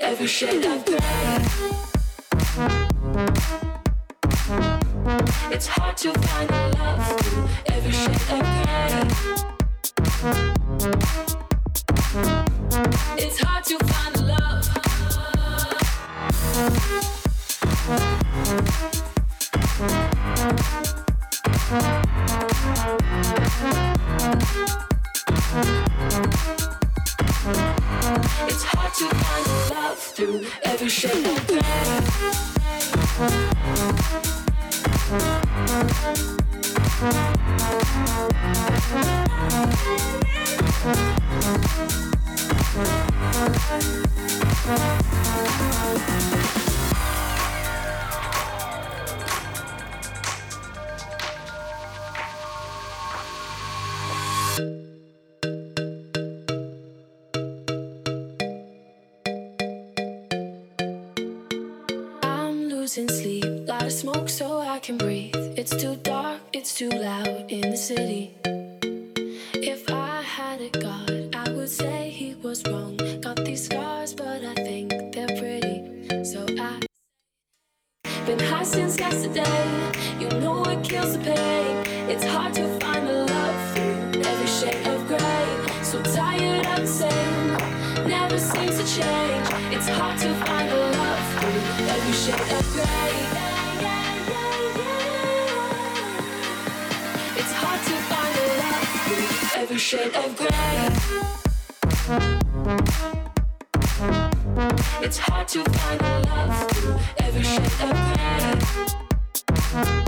every shade of gray. was wrong. Got these scars, but I think they're pretty. So I been high since yesterday. You know it kills the pain. It's hard to find the love through every shade of gray. So tired of the same, never seems to change. It's hard to find the love through every shade of gray. It's hard to find the love through every shade of gray. It's hard to find the love through every shade of gray.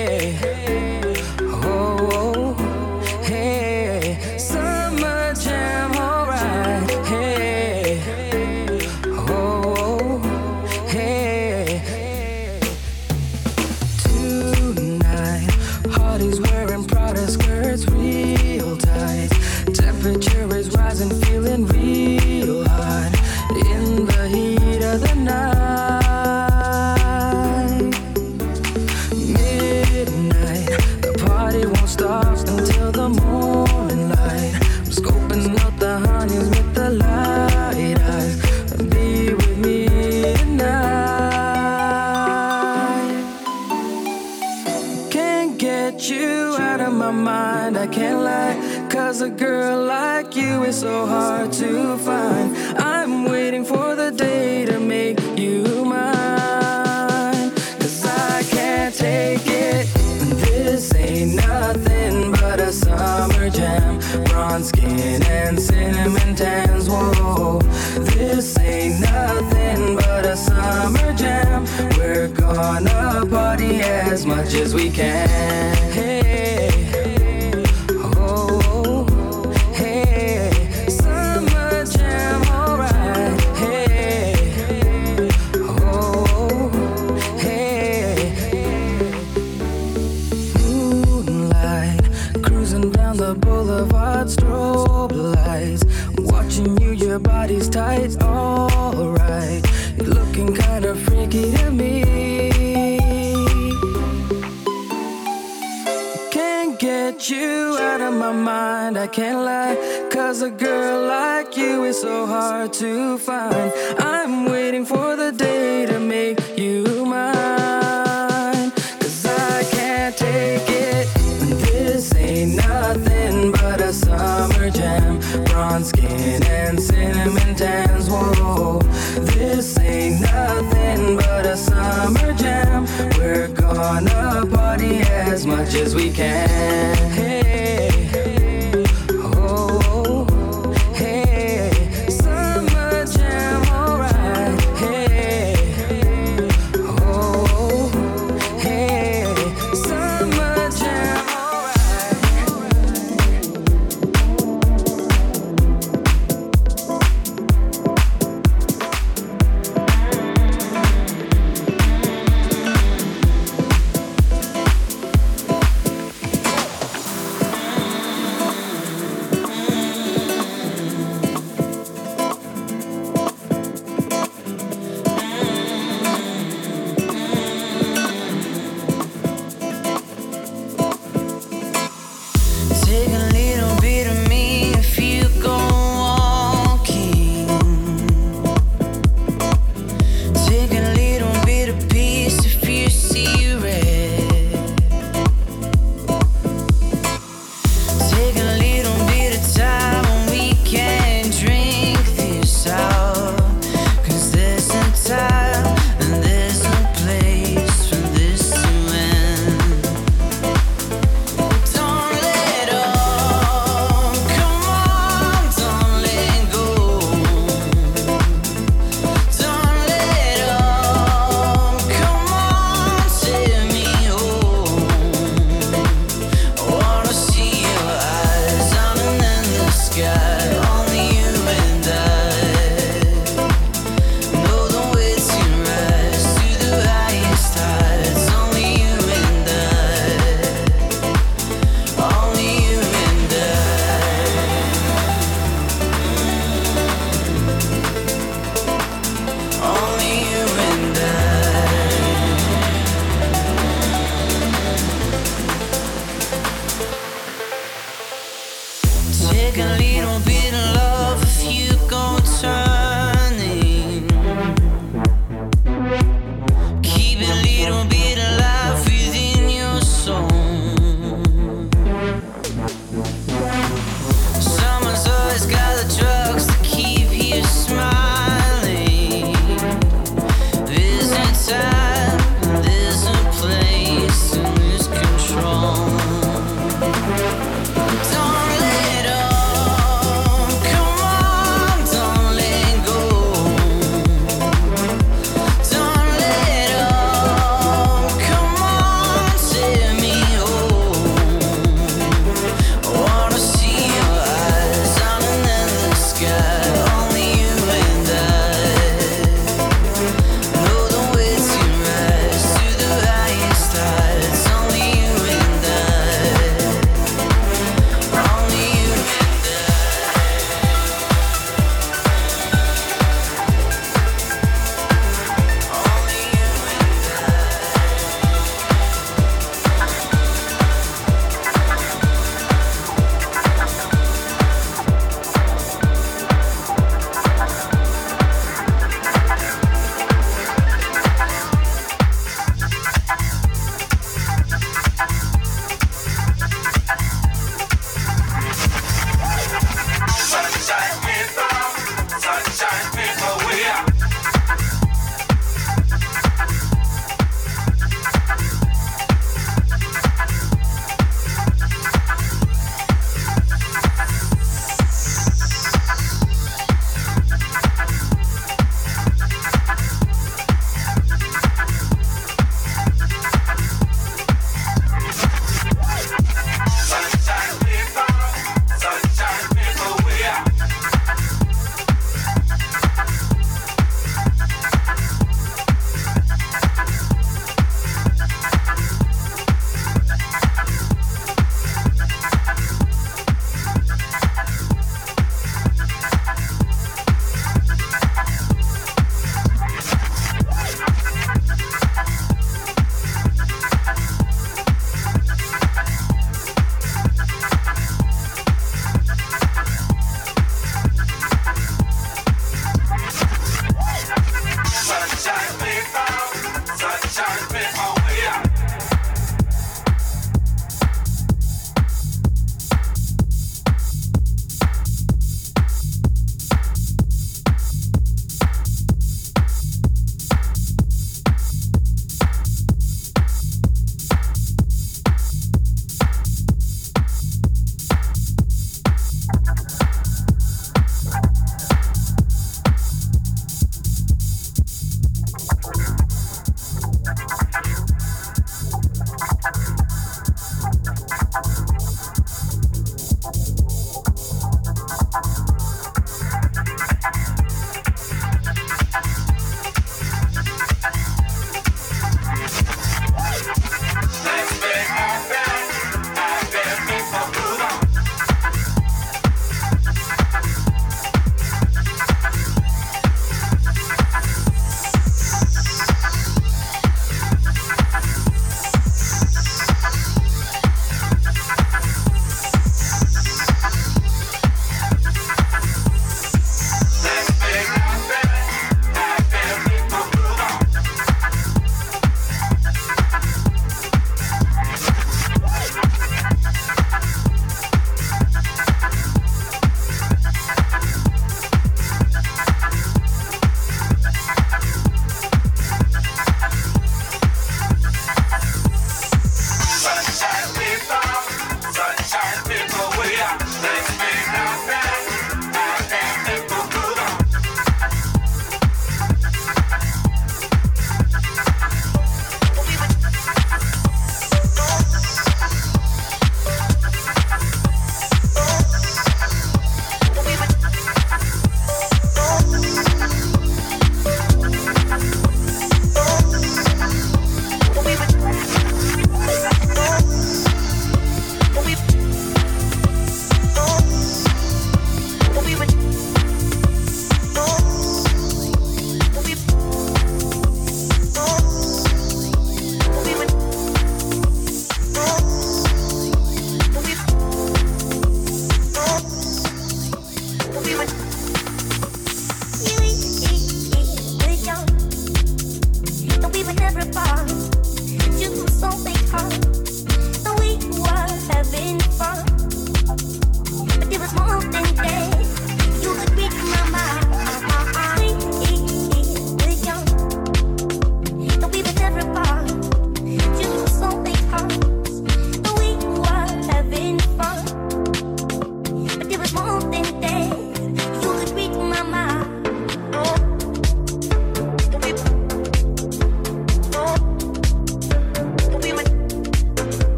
weekend can.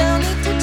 Don't need to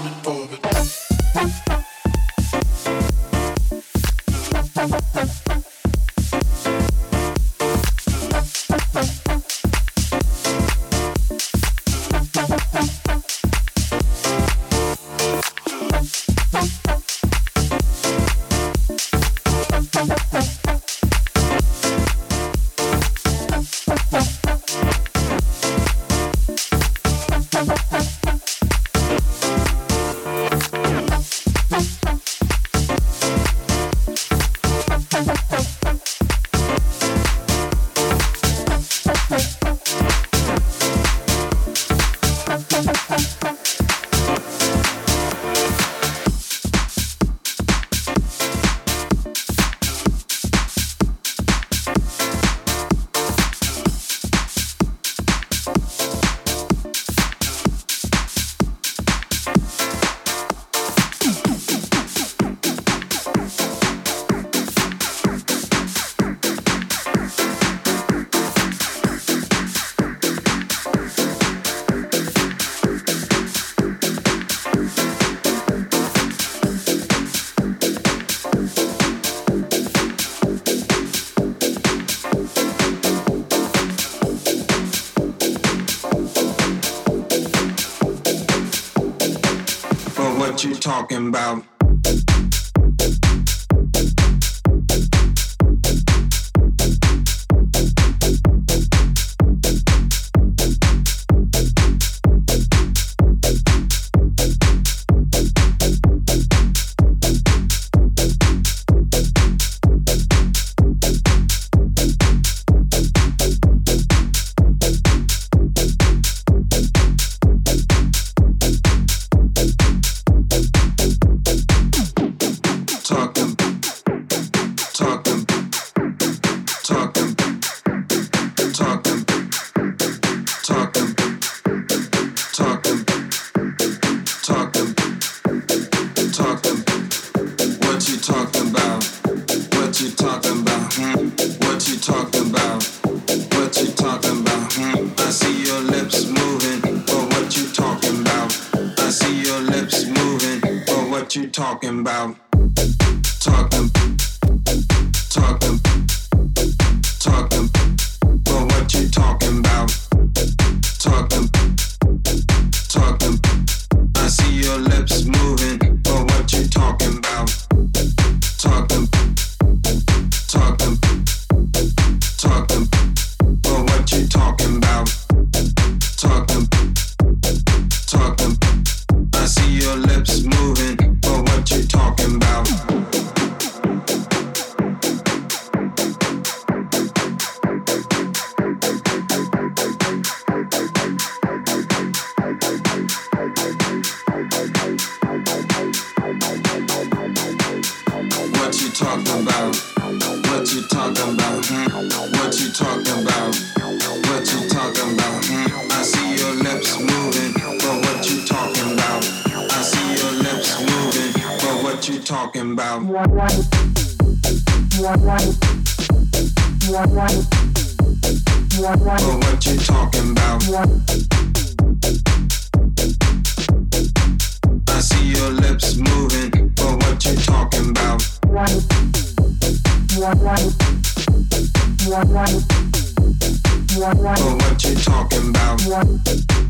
on the. Talking about. down. Well, what you talking about? I see your lips moving. Well, what you talking about? Well, what you talking about?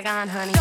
swag on, honey.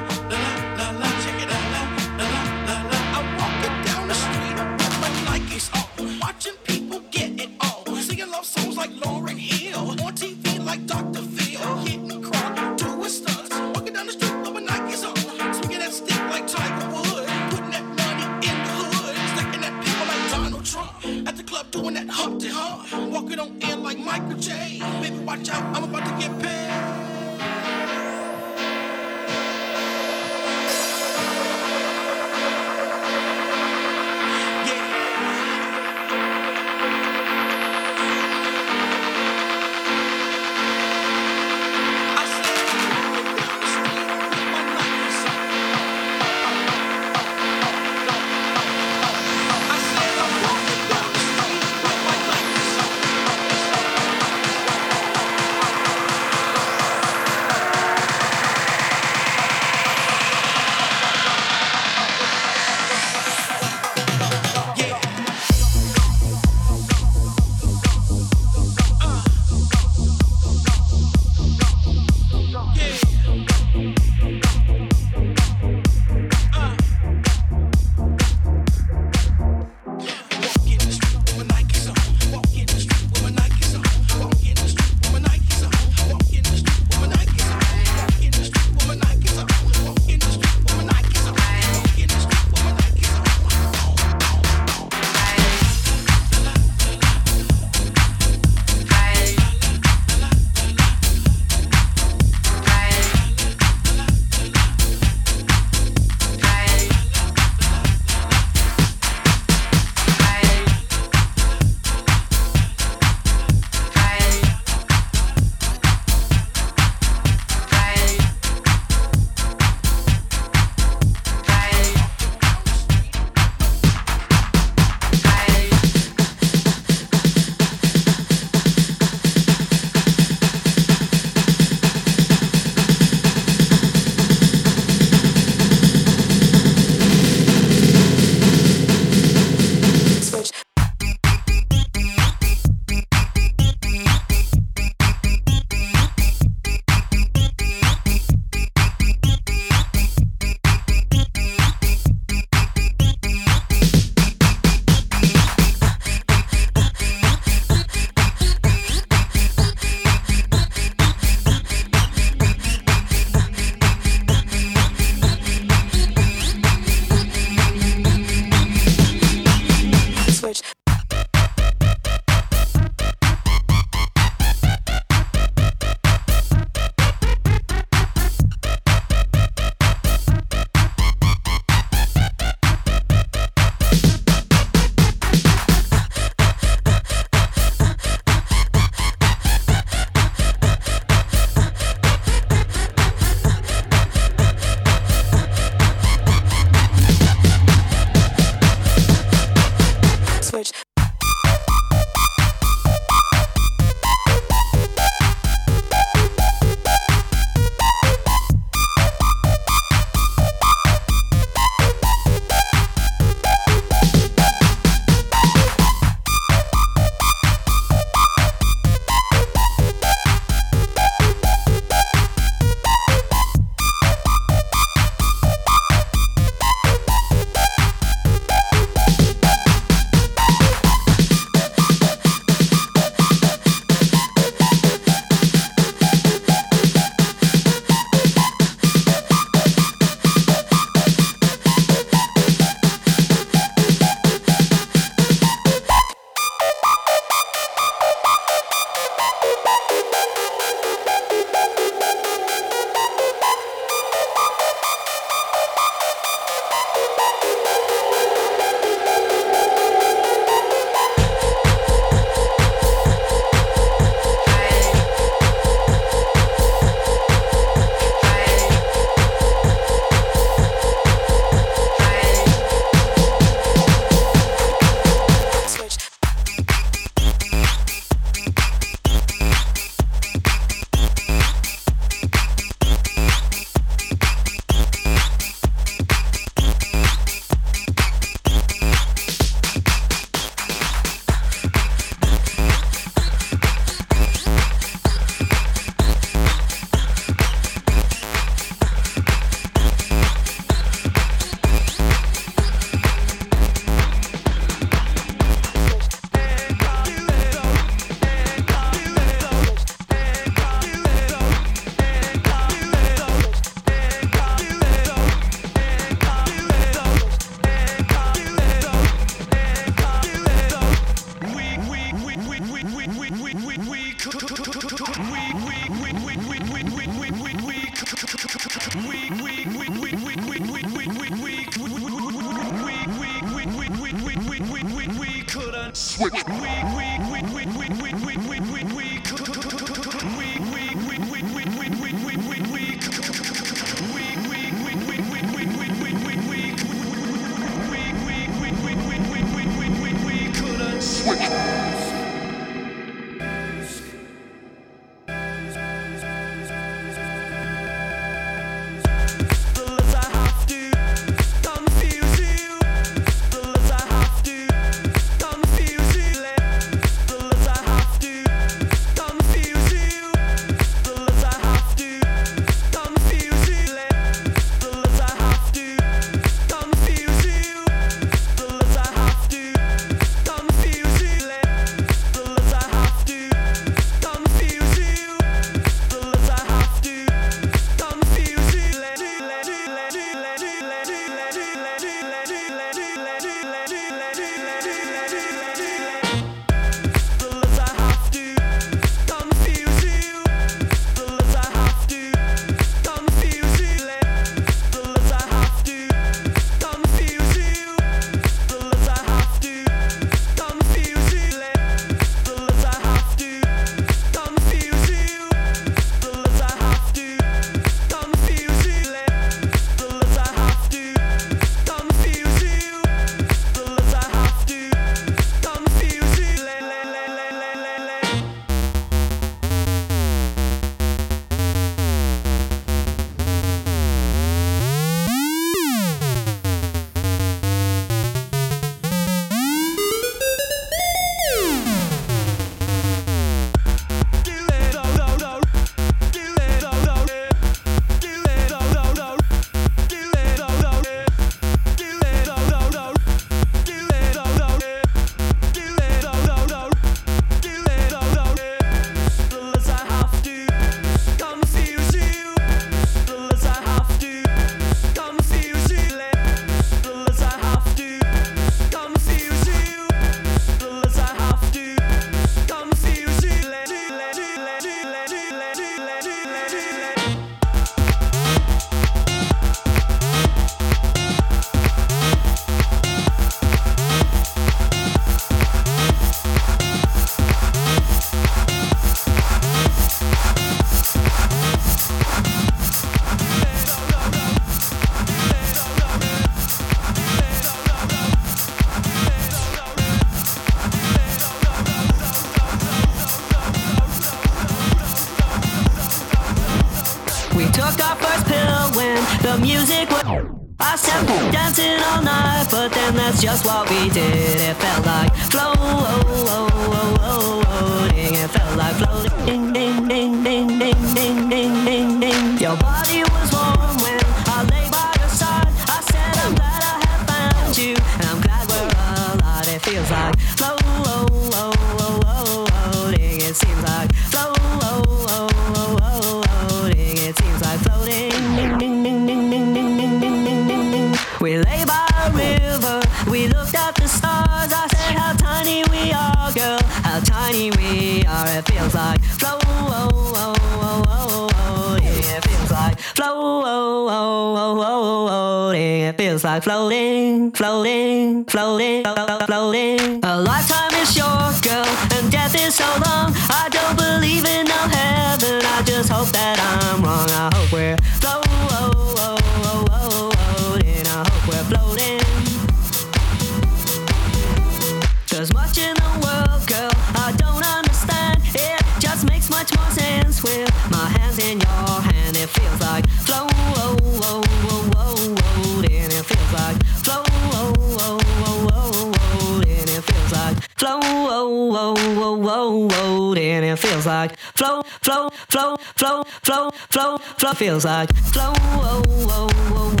Flow, flow, feels like flow, oh, oh, oh, oh,